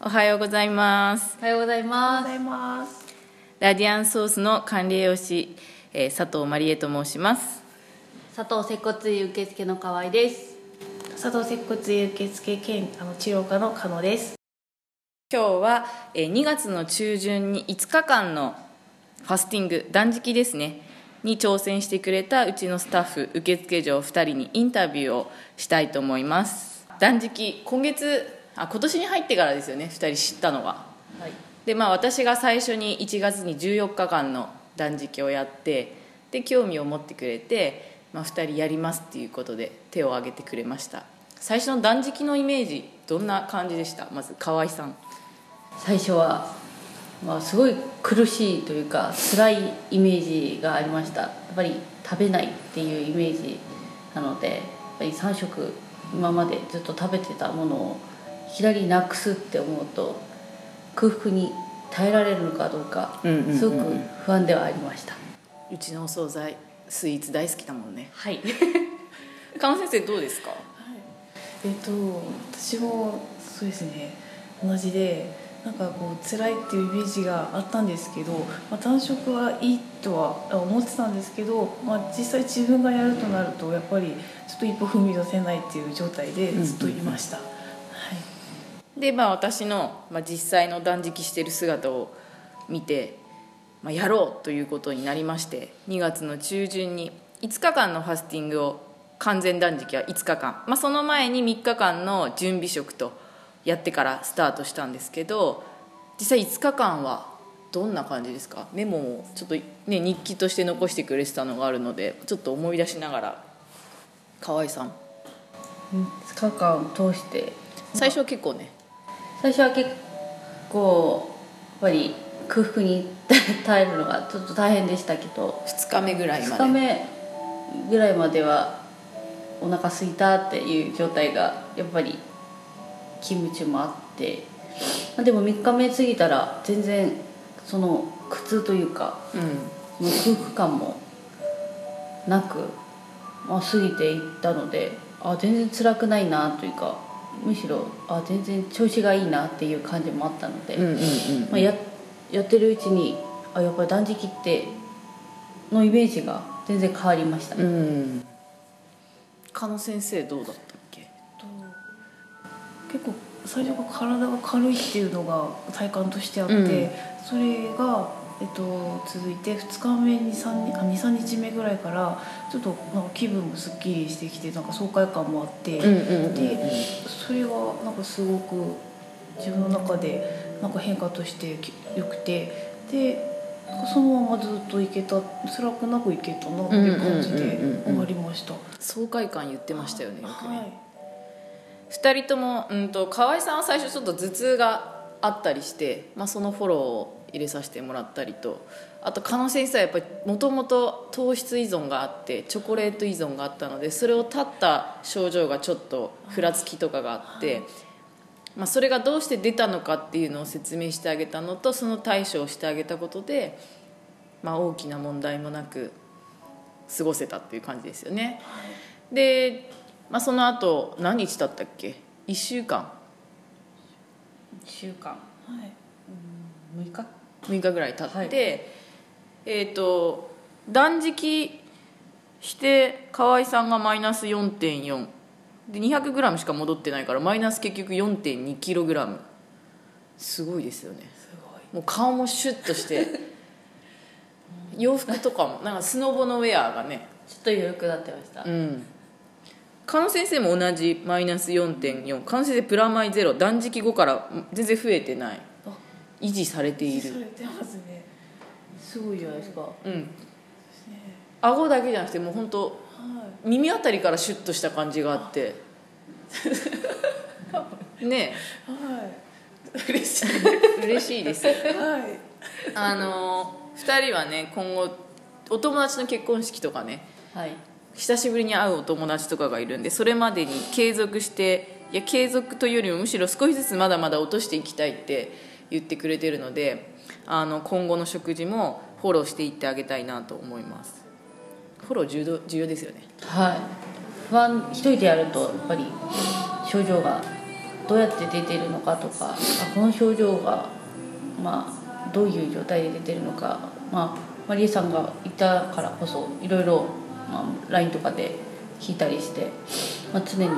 おはようございますおはようございます。ラディアンソースの管理栄養士、えー佐藤真理恵と申します佐藤接骨院受付の河合です。佐藤接骨院受付兼あの治療科の加納です。今日は、えー2月の中旬に5日間のファスティング断食ですねに挑戦してくれたうちのスタッフ受付嬢2人にインタビューをしたいと思います断食今月あ今年に入ってからですよね2人知ったのははい。でまあ私が最初に1月に14日間の断食をやってで興味を持ってくれて、まあ、2人やりますっていうことで手を挙げてくれました最初の断食のイメージどんな感じでした？まず河合さん最初はまあすごい苦しいというか辛いイメージがありました。やっぱり食べないっていうイメージなので、やっぱり3食今までずっと食べてたものをいきなりなくすって思うと空腹に耐えられるのかどうかうんうんうんうん。すごく不安ではありました。うちのお惣菜スイーツ大好きだもんね。はい。加納先生どうですか？えっと私もそうですね。同じでなんかこう辛いっていうイメージがあったんですけど、まあ、単食はいいとは思ってたんですけど、まあ、実際自分がやるとなるとやっぱりちょっと一歩踏み出せないっていう状態でずっといました。はい。でまあ私の、まあ、実際の断食してる姿を見て、まあ、やろうということになりまして2月の中旬に5日間のファスティングを完全断食は5日間、まあ、その前に3日間の準備食とやってからスタートしたんですけど実際5日間はどんな感じですか？メモをちょっと、ね、日記として残してくれてたのがあるのでちょっと思い出しながら。河合さん。2日間を通して。最初は結構ね。最初は結構やっぱり空腹に耐えるのがちょっと大変でしたけど。2日目ぐらいま2で日目ぐらいまではお腹空いたっていう状態がやっぱり勤務中もあってまあでも3日目過ぎたら全然その苦痛というかうん。その空腹感もなく、まあ、過ぎていったのであ全然辛くないなというかむしろあ全然調子がいいなっていう感じもあったので、うんうんうんまあ、ややってるうちにあやっぱり断食ってのイメージが全然変わりました、うん。加納先生どうだった？結構最初が体が軽いっていうのが体感としてあって、うん。それが、えっと、続いて2日目に23日目ぐらいからちょっとなんか気分もすっきりしてきてなんか爽快感もあって、でそれがなんかすごく自分の中でなんか変化としてき良くてでそのままずっといけた辛くなくいけたなっていう感じで終わりました。爽快感言ってましたよねよくね、はい2人とも、うん、と河合さんは最初ちょっと頭痛があったりして、まあ、そのフォローを入れさせてもらったりとあと加納先生はやっぱりもともと糖質依存があってチョコレート依存があったのでそれを断った症状がちょっとふらつきとかがあって、まあ、それがどうして出たのかっていうのを説明してあげたのとその対処をしてあげたことで、まあ、大きな問題もなく過ごせたっていう感じですよね。で、まあ、その後何日経ったっけ？1週間。1週間。はい。6日？6日ぐらい経って、はい。えっ、と断食して河合さんがマイナス4.4で 200g しか戻ってないからマイナス結局 4.2kg すごいですよね。すごい。もう顔もシュッとして。洋服とかもなんかスノボのウェアがね。ちょっと緩くなってました、うん菅野先生も同じマイナス4.4菅野先生プラマイゼロ断食後から全然増えてない。あ維持されていさるれてますね。すごいじゃないですか。うん。顎だけじゃなくてもう本当は耳あたりからシュッとした感じがあって。ねいはえ嬉しい。嬉しいですはい。あの2人はね今後お友達の結婚式とかねはい久しぶりに会うお友達とかがいるんでそれまでに継続していや継続というよりもむしろ少しずつまだまだ落としていきたいって言ってくれてるのであの今後の食事もフォローしていってあげたいなと思います。フォロー重要重要ですよね。はい。不安一人でやるとやっぱり症状がどうやって出てるのかとかあこの症状がまあどういう状態で出てるのかまあマリエさんがいたからこそいろいろ、まあ、LINE とかで聞いたりして、まあ、常に、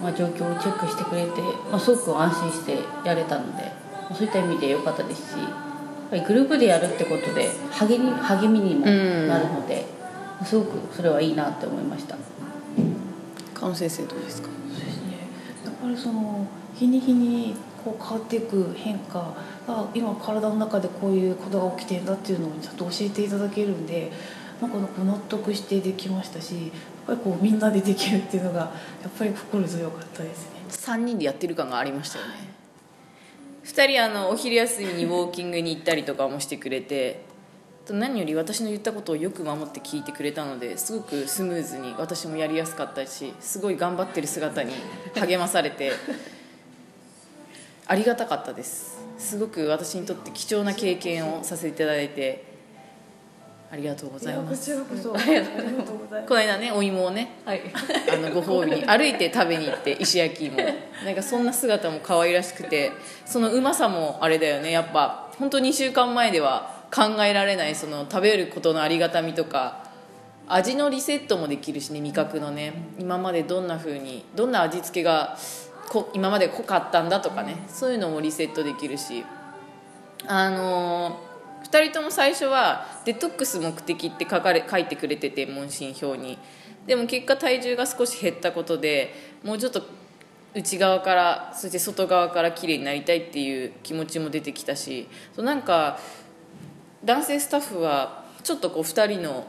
まあ、状況をチェックしてくれて、まあ、すごく安心してやれたので、まあそういった意味で良かったですしグループでやるってことで励み励みにもなるので、すごくそれはいいなって思いました。菅野先生どうですか？そうですねやっぱりその日に日にこう変わっていく変化が今体の中でこういうことが起きてんだっていうのをちゃんと教えていただけるんでなんか納得してできましたしやっぱりこうみんなでできるっていうのがやっぱり心強かったですね。3人でやってる感がありましたよね。2人あのお昼休みにウォーキングに行ったりとかもしてくれて何より私の言ったことをよく守って聞いてくれたのですごくスムーズに私もやりやすかったしすごい頑張ってる姿に励まされてありがたかったです。すごく私にとって貴重な経験をさせていただいてありがとうございます。ちらこそ。ありがとうございこの間ねお芋をねはい。あのご褒美に歩いて食べに行って石焼き芋なんかそんな姿も可愛らしくてそのうまさもあれだよね。やっぱ本当2週間前では考えられないその食べることのありがたみとか味のリセットもできるしね味覚のね。今までどんな風にどんな味付けがこ今まで濃かったんだとかね。そういうのもリセットできるし。あのー、2人とも最初はデトックス目的って書かれ書いてくれてて問診票に。でも結果体重が少し減ったことでもうちょっと内側からそして外側から綺麗になりたいっていう気持ちも出てきたしそうなんか男性スタッフはちょっとこう2人の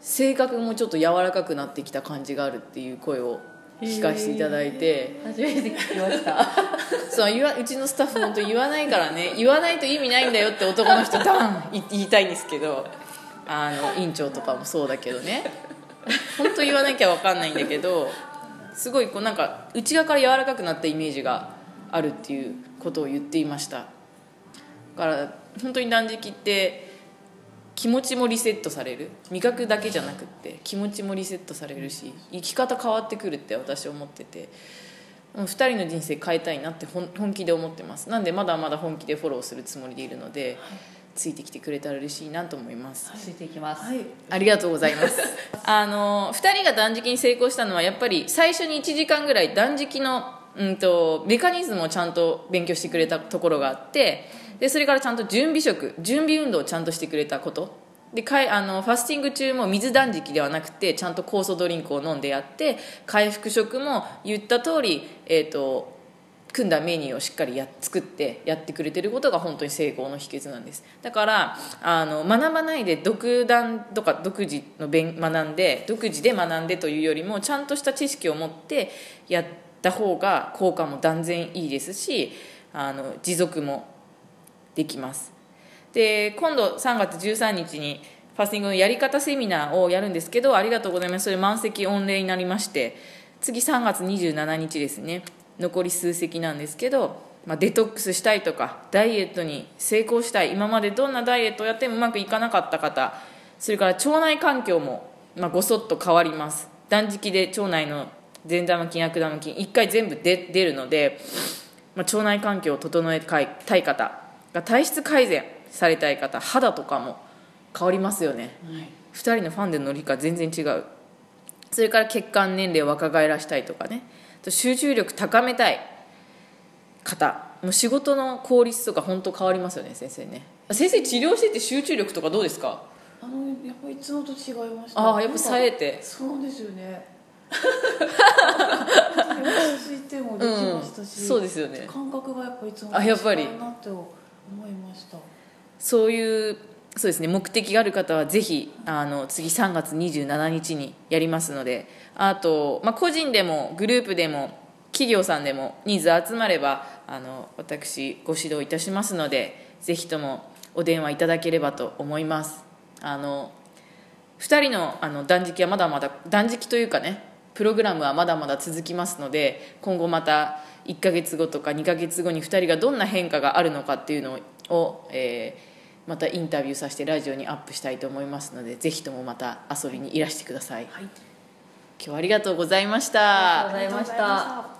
性格もちょっと柔らかくなってきた感じがあるっていう声を聞かせていただいて。初めて聞きました。そう言わうちのスタッフ本当言わないからね。言わないと意味ないんだよって男の人ダン言言いたいんですけど。あの院長とかもそうだけどね。本当言わなきゃ分かんないんだけどすごいこうなんか内側から柔らかくなったイメージがあるっていうことを言っていました。だから本当に断食って気持ちもリセットされる。味覚だけじゃなくって気持ちもリセットされるし生き方変わってくるって私思ってて。2人の人生変えたいなって本本気で思ってます。なんでまだまだ本気でフォローするつもりでいるので、ついてきてくれたら嬉しいなと思います。ついていきます、はい。ありがとうございます。あの2人が断食に成功したのはやっぱり最初に1時間ぐらい断食の、うん、とメカニズムをちゃんと勉強してくれたところがあってでそれからちゃんと準備食準備運動をちゃんとしてくれたこと。でかいあのファスティング中も水断食ではなくてちゃんと酵素ドリンクを飲んでやって回復食も言った通り、えー、と組んだメニューをしっかりや作ってやってくれてることが本当に成功の秘訣なんです。だからあの学ばないで独断とか独自の勉学んで独自で学んでというよりもちゃんとした知識を持ってやった方が効果も断然いいですしあの持続もできます。で今度3月13日にファスティングのやり方セミナーをやるんですけどありがとうございます。それ満席御礼になりまして次3月27日ですね。残り数席なんですけど、まあ、デトックスしたいとかダイエットに成功したい。今までどんなダイエットをやってもうまくいかなかった方それから腸内環境も、まあ、ごそっと変わります。断食で腸内の善玉菌悪玉菌1回全部出出るので、まあ、腸内環境を整えたい方。が体質改善されたい方肌とかも変わりますよね、はい。2人のファンデのノリが全然違う。それから血管年齢を若返らしたいとかね。集中力高めたい方もう仕事の効率とか本当変わりますよね先生ね。先生治療してて集中力とかどうですか？あのやっぱりいつもと違いました。ああやっぱ冴えて。そうですよね。落ち着いてもできましたし、うんそうですよね。感覚がやっぱいつもとあやっぱり。違うなって思思いました。そういうそうですね目的がある方はぜひあの次3月27日にやりますのであと、まあ、個人でもグループでも企業さんでも人数集まればあの私ご指導いたしますのでぜひともお電話いただければと思います。あの2人のあの断食はまだまだ断食というかねプログラムはまだまだ続きますので今後また1ヶ月後とか2ヶ月後に2人がどんな変化があるのかっていうのを、えーまたインタビューさせてラジオにアップしたいと思いますのでぜひともまた遊びにいらしてください、はい。今日はありがとうございましたありがとうございました。ありがとうございました